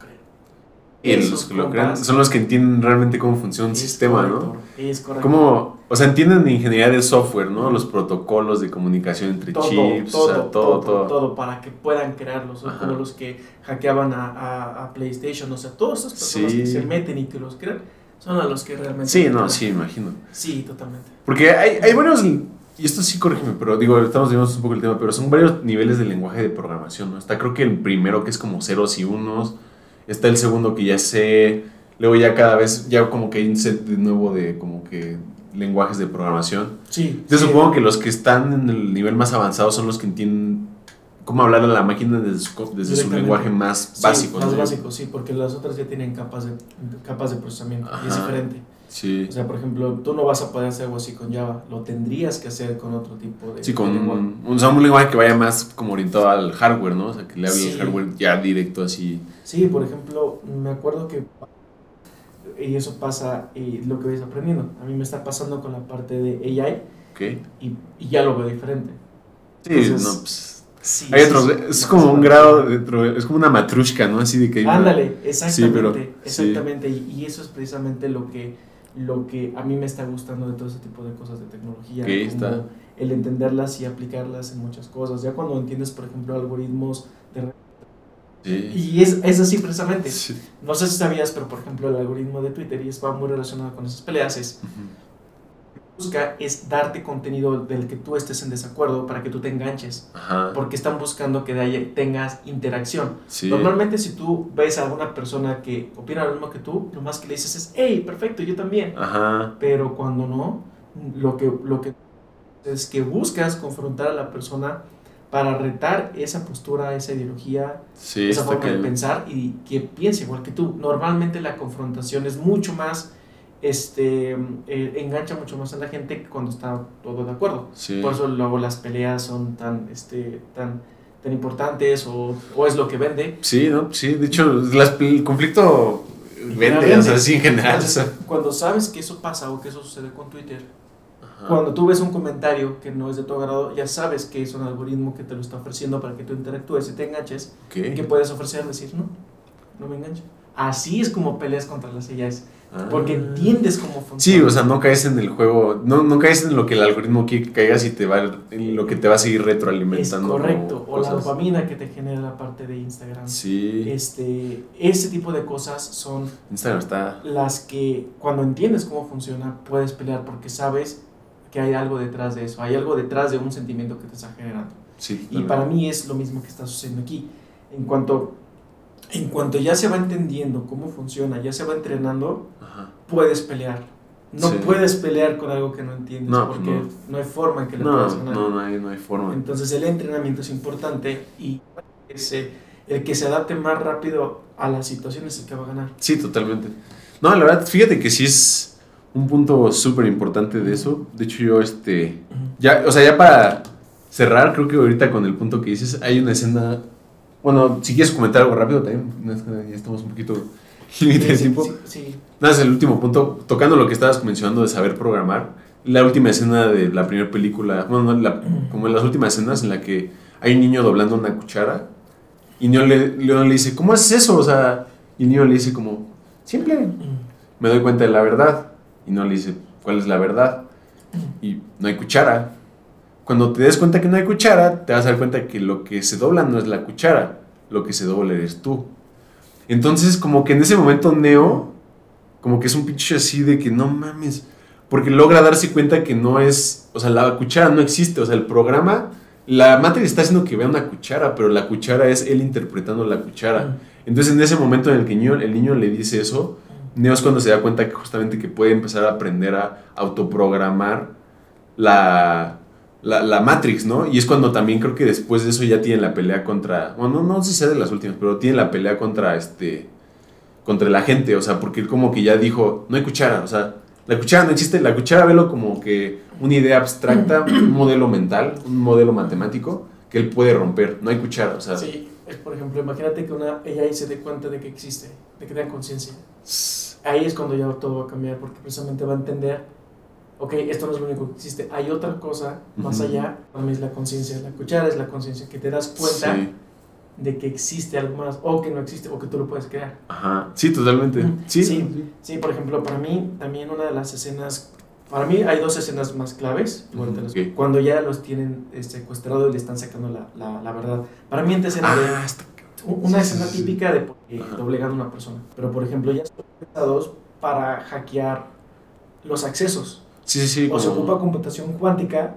Y esos los que lo compas- crean son los que entienden realmente cómo funciona un sistema, correcto, ¿no? Es correcto. Como, O sea, entienden de ingeniería de software, ¿no? Los protocolos de comunicación entre todo, chips, todo, o sea, todo, todo, todo. para que puedan crearlos, o como los que hackeaban a, a, a PlayStation, o sea, todas esas personas Sí. que se meten y que los crean, son a los que realmente... Sí, no, sí, imagino. Sí, totalmente. Porque hay, hay varios, y esto sí corrígeme, pero digo, estamos viendo un poco el tema, pero son varios niveles de lenguaje de programación, ¿no? Está creo que el primero que es como ceros y unos, está el segundo que ya sé, luego ya cada vez, ya como que hay un set de nuevo de como que lenguajes de programación. Sí. Yo sí. supongo que los que están en el nivel más avanzado son los que entienden cómo hablar a la máquina desde su, desde su lenguaje más Sí, básico. Más ¿no? básico, sí, porque las otras ya tienen capas de, capas de procesamiento y es diferente. Sí. O sea, por ejemplo, tú no vas a poder hacer algo así con Java, lo tendrías que hacer con otro tipo de, Sí, de con un, un, un lenguaje que vaya más como orientado al hardware, ¿no? O sea, que le hable Sí. al hardware ya directo así. Sí, por ejemplo, me acuerdo que y eso pasa y lo que vais aprendiendo. A mí me está pasando con la parte de AI ¿Ok? y, y ya lo veo diferente. Sí, Entonces, no, pues. Sí, Hay otros, es como un grado dentro, es como una matrushka, ¿no? Así de que una- Ándale, exactamente, pero- sí. exactamente. Y, y eso es precisamente lo que, lo que a mí me está gustando de todo ese tipo de cosas de tecnología. Como está. El entenderlas y aplicarlas en muchas cosas. Ya cuando entiendes, por ejemplo, algoritmos de... Sí. Y es, es así precisamente. Sí. No sé si sabías, pero por ejemplo el algoritmo de Twitter, y va muy relacionado con esas peleas, es. Busca es darte contenido del que tú estés en desacuerdo para que tú te enganches. Ajá. Porque están buscando que de ahí tengas interacción. Sí. Normalmente si tú ves a alguna persona que opina lo mismo que tú, lo más que le dices es, hey, perfecto, yo también. Ajá. Pero cuando no, lo que, lo que es que buscas confrontar a la persona para retar esa postura, esa ideología, Sí, esa forma de pensar y que piense igual que tú. Normalmente la confrontación es mucho más, este, eh, engancha mucho más a la gente que cuando está todo de acuerdo. Sí. Por eso luego las peleas son tan, este, tan, tan importantes o, o es lo que vende. Sí, ¿no? Sí, de hecho, las- el conflicto vende, o sea, sí, en general. o sea. Entonces, cuando sabes que eso pasa o que eso sucede con Twitter, Ajá. cuando tú ves un comentario que no es de tu agrado, ya sabes que es un algoritmo que te lo está ofreciendo para que tú interactúes y te enganches. Ok. ¿Qué puedes ofrecer? Decir, no, no me engancho. Así es como peleas contra las ellas. Ah. Porque entiendes cómo funciona. Sí, o sea, no caes en el juego, no, no caes en lo que el algoritmo quiere que caigas y te va, en lo que te va a seguir Es retroalimentando. correcto. O la dopamina que te genera la parte de Instagram. Sí, Este, ese tipo de cosas son Instagram está... las que cuando entiendes cómo funciona puedes pelear porque sabes que hay algo detrás de eso, hay algo detrás de un sentimiento que te está generando. Sí, Y para mí es lo mismo que está sucediendo aquí. En cuanto, en cuanto ya se va entendiendo cómo funciona, ya se va entrenando, Ajá. puedes pelear. No Sí. puedes pelear con algo que no entiendes No, pues porque no. no. hay forma en que le No, puedas ganar. no, no hay, no hay forma. Entonces el entrenamiento es importante y ese, el que se adapte más rápido a las situaciones es el que va a ganar. Sí, totalmente. No, la verdad, fíjate que sí es un punto súper importante de eso. De hecho, yo, este, ya, o sea, ya para cerrar, creo que ahorita con el punto que dices, hay una escena, bueno, si quieres comentar algo rápido también, ya estamos un poquito límite de tiempo. sí, sí. Nada, es el último punto, tocando lo que estabas mencionando de saber programar. La última escena de la primera película, bueno, no, la- como en las últimas escenas en la que hay un niño doblando una cuchara y Neo le, le dice, ¿cómo haces eso? O sea, y el niño le dice como, simple, me doy cuenta de la verdad. Y no le dice, ¿cuál es la verdad? Y no hay cuchara. Cuando te des cuenta que no hay cuchara, te vas a dar cuenta que lo que se dobla no es la cuchara, lo que se dobla eres tú. Entonces, como que en ese momento Neo, como que es un pinche así de que no mames, porque logra darse cuenta que no es, o sea, la cuchara no existe, o sea, el programa, la Matrix está haciendo que vea una cuchara, pero la cuchara es él interpretando la cuchara. Entonces, en ese momento en el que el niño, el niño le dice eso, Neo es cuando se da cuenta que justamente que puede empezar a aprender a autoprogramar la, la, la Matrix, ¿no? Y es cuando también creo que después de eso ya tiene la pelea contra, bueno, no, no sé si sea de las últimas, pero tiene la pelea contra este, contra la gente, o sea, porque él como que ya dijo, no hay cuchara, o sea, la cuchara no existe, la cuchara velo como que una idea abstracta, un modelo mental, un modelo matemático que él puede romper, no hay cuchara, o sea, Sí, es por ejemplo, imagínate que una AI se dé cuenta de que existe, de que tenga conciencia. Ahí es cuando ya todo va a cambiar, porque precisamente va a entender, ok, esto no es lo único que existe, hay otra cosa más Ujú. allá, para mí es la conciencia, la cuchara es la conciencia, que te das cuenta sí, de que existe algo más, o que no existe, o que tú lo puedes crear. ajá, sí, totalmente, sí, sí. Sí, por ejemplo, para mí también una de las escenas Para mí hay dos escenas más claves. las- Ok. Cuando ya los tienen eh, secuestrados y le están sacando la, la, la verdad. Para mí, esta escena de- Ah, está una Sí, escena típica de eh, doblegar a una persona. Pero, por ejemplo, ya son para hackear los accesos. Sí, sí, sí. O se como- ocupa computación cuántica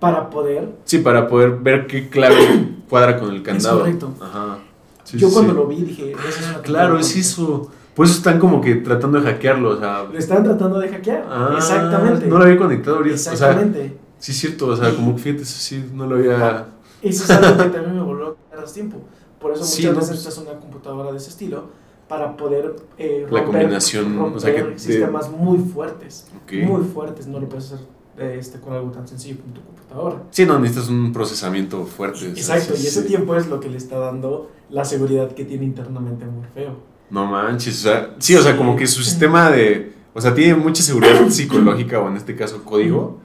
para poder... Sí, para poder ver qué clave cuadra con el candado. correcto. Ajá. Sí, Yo sí, cuando sí. lo vi dije... "Esa es una Claro, es cuántica". eso. Por eso están como que tratando de hackearlo, o sea. Lo están tratando de hackear. Ah, Exactamente. No lo había conectado ahorita. O sea, Exactamente. sí es cierto, o sea, como que fíjate, eso sí, no lo había. Eso es algo que también me volvió a quitar tiempo. Por eso muchas no, veces pues- una computadora de ese estilo para poder eh, La romper, combinación, o romper sea, que te- sistemas muy fuertes. Muy fuertes. No lo puedes hacer eh, este, con algo tan sencillo como tu computadora. Sí, no, necesitas un procesamiento fuerte. Exacto, y ese sí. tiempo es lo que le está dando la seguridad que tiene internamente Morfeo. No manches, o sea, sí, o sea, como que su sistema de. O sea, tiene mucha seguridad psicológica o en este caso código.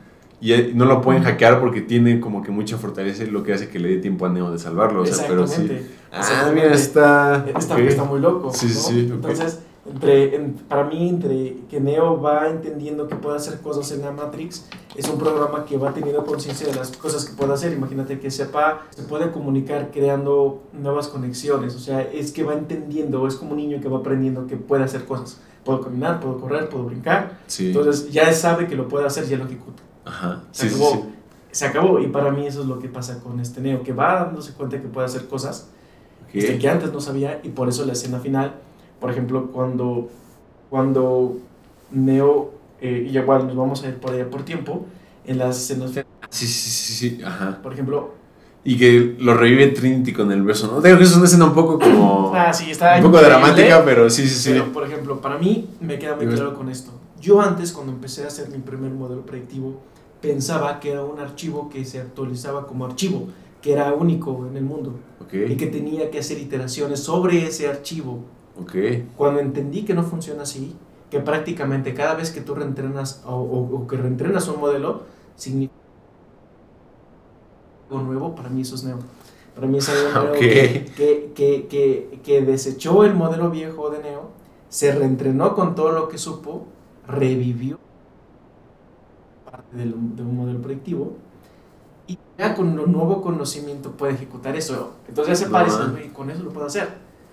Y eh, no lo pueden hackear porque tiene como que mucha fortaleza y lo que hace que le dé tiempo a Neo de salvarlo. O sea, pero sí. Exactamente. Ah, mira, está. Está, muy loco. Sí, ¿no? sí. Entonces, entre, en- para mí, entre que Neo va entendiendo que puede hacer cosas en la Matrix, es un programa que va teniendo conciencia de las cosas que puede hacer. Imagínate que sepa, se puede comunicar creando nuevas conexiones. O sea, es que va entendiendo, es como un niño que va aprendiendo que puede hacer cosas. Puedo caminar, puedo correr, puedo brincar. Sí. Entonces, ya sabe que lo puede hacer, ya lo ejecuta. Ajá. Se Sí, sí, acabó. sí. Se acabó. Y para mí, eso es lo que pasa con este Neo, que va dándose cuenta que puede hacer cosas Ok. este, que antes no sabía y por eso la escena final, por ejemplo, cuando, cuando Neo, eh, y igual nos vamos a ir por allá por tiempo, en las escenas, finales, Sí, sí, sí, sí, ajá. por ejemplo, Y que lo revive Trinity con el beso, ¿no? Digo que es una escena un poco como... ah, sí, está un poco dramática, pero sí, sí, sí. pero, por ejemplo, para mí me queda muy claro con esto. Yo antes, cuando empecé a hacer mi primer modelo predictivo, pensaba que era un archivo que se actualizaba como archivo, que era único en el mundo y que tenía que hacer iteraciones sobre ese archivo. Cuando entendí que no funciona así, que prácticamente cada vez que tú reentrenas o, o- o que reentrenas un modelo, significa algo nuevo, para mí eso es nuevo. Para mí es algo nuevo que, que, que, que desechó el modelo viejo de Neo, se reentrenó con todo lo que supo, revivió del- de un modelo predictivo y ya con lo nuevo conocimiento puede ejecutar eso. Entonces ya se parece, güey, con eso lo puedo hacer.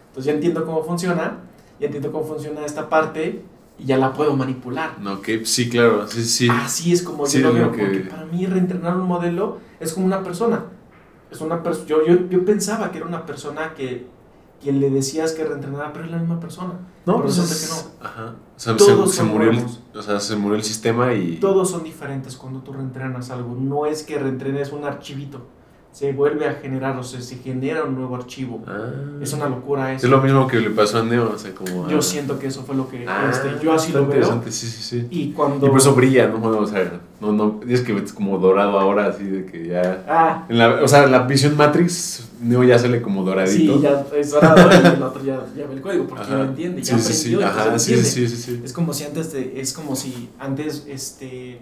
Entonces ya entiendo cómo funciona, ya entiendo cómo funciona esta parte y ya la puedo manipular. No, ok, sí, claro, sí, sí. Así es como Sí, yo lo veo, que- porque para mí reentrenar un modelo es como una persona. Es una perso- yo, yo, yo pensaba que era una persona que, que le decías que reentrenara, pero es la misma persona. No, pero pues es- que no. Ajá. O sea, Todos se, se murió el. O sea, se murió el sistema y... Todos son diferentes cuando tú reentrenas algo. No es que reentrenes un archivito. Se vuelve a generar, o sea, se genera un nuevo archivo. Ah. Es una locura eso. Es lo mismo que le pasó a Neo, o sea, como... Yo ah, siento que eso fue lo que ah, este, yo así lo veo. Sí, sí, sí. Y cuando. Y por eso brilla, ¿no? Bueno, o sea, no, no, es que es como dorado ahora, así de que ya... Ah, En la, o sea, en la visión Matrix, Neo ya sale como doradito. sí, ya es dorado y el otro ya, ya ve el código porque ya lo entiende. Ya Sí, sí, aprendió, sí, entonces ajá, lo sí, entiende. sí, sí, sí. Es como si antes de, es como si antes este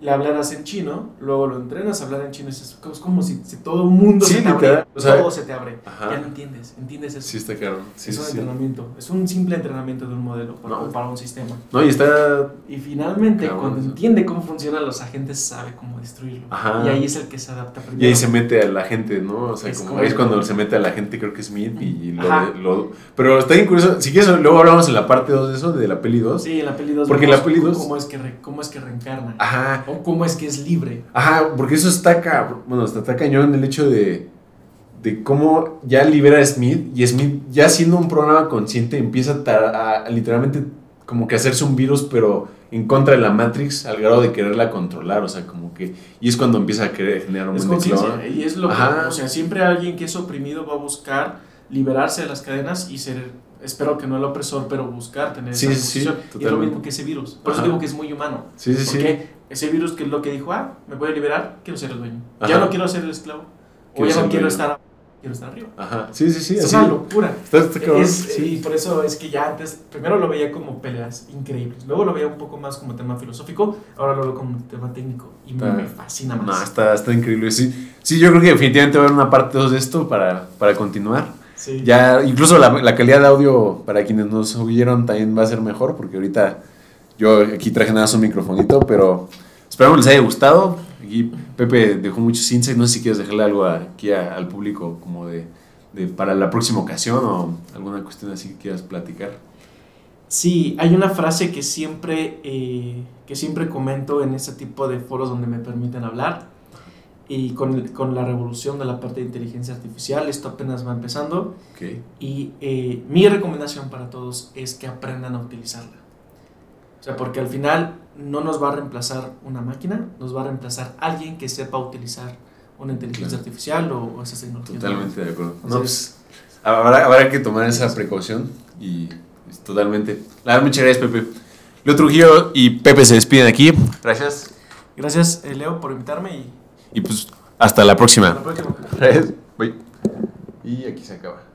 le hablaras en chino, luego lo entrenas a hablar en chino, es como, si, si todo el mundo Sí, se te o sea, todo se te abre. Ajá. Ya lo entiendes, entiendes eso. Sí, está claro. Sí, es sí, un sí. entrenamiento, es un simple entrenamiento de un modelo para, No. un sistema. No, y está... Y finalmente, Cabrón, cuando eso. entiende cómo funcionan los agentes, sabe cómo destruirlo. Ajá. Y ahí es el que se adapta primero. Y ahí se mete a la gente, ¿no? O sea, Es como correcto. es cuando se mete a la gente, creo que es Smith y lo, lo- Pero está bien curioso. Si quieres, luego hablamos en la parte 2 de eso, de la peli 2. Sí, en la peli 2. Porque en la peli dos- ¿Cómo es que, re- cómo es que reencarna? Ajá. O cómo es que es libre. Ajá, porque eso está cabrón. Bueno, está, está cañón el hecho de, de cómo ya libera a Smith y Smith, ya siendo un programa consciente, empieza a, literalmente como que hacerse un virus, pero en contra de la Matrix, al grado de quererla controlar. O sea, como que. Y es cuando empieza a querer generar un Es conciencia. Y es lo que, o sea, siempre alguien que es oprimido va a buscar liberarse de las cadenas y ser, espero que no el opresor, pero buscar tener Sí, esa sí. Y es lo mismo que ese virus. Por eso digo que es muy humano. Sí, sí, sí. Porque ese virus que es lo que dijo, ah, me voy a liberar, quiero ser el dueño. Ajá. Ya no quiero ser el esclavo. Quiero o ya no quiero dueño. estar, quiero estar arriba. Ajá. Sí, sí, sí. es así. una locura. Está, está cabrón. Es- sí. Y por eso es que ya antes, primero lo veía como peleas increíbles, luego lo veía un poco más como tema filosófico, ahora lo veo como tema técnico y Está- me fascina No, más. está, está increíble. Sí, sí, yo creo que definitivamente va a haber una parte 2 de esto para, para continuar. Sí. Ya, incluso la, la calidad de audio para quienes nos oyeron también va a ser mejor, porque ahorita Yo aquí traje nada más un microfonito, pero esperamos les haya gustado. Aquí Pepe dejó muchos insights. No sé si quieres dejarle algo aquí a- al público como de, de para la próxima ocasión o alguna cuestión así que quieras platicar. Sí, hay una frase que siempre, eh, que siempre comento en ese tipo de foros donde me permiten hablar. Y con, el- con la revolución de la parte de inteligencia artificial, esto apenas va empezando. Ok. Y eh, mi recomendación para todos es que aprendan a utilizarla. O sea, porque al final no nos va a reemplazar una máquina, nos va a reemplazar alguien que sepa utilizar una inteligencia Claro. artificial o, o esas tecnologías. Totalmente de acuerdo. No, Entonces, pues, habrá, habrá que tomar esa precaución y pues, totalmente. La verdad, muchas gracias, Pepe. Leo Trujillo y Pepe se despiden aquí. Gracias. Gracias, eh, Leo, por invitarme y Y pues hasta la próxima. hasta la próxima. Gracias. Bye. Y aquí se acaba.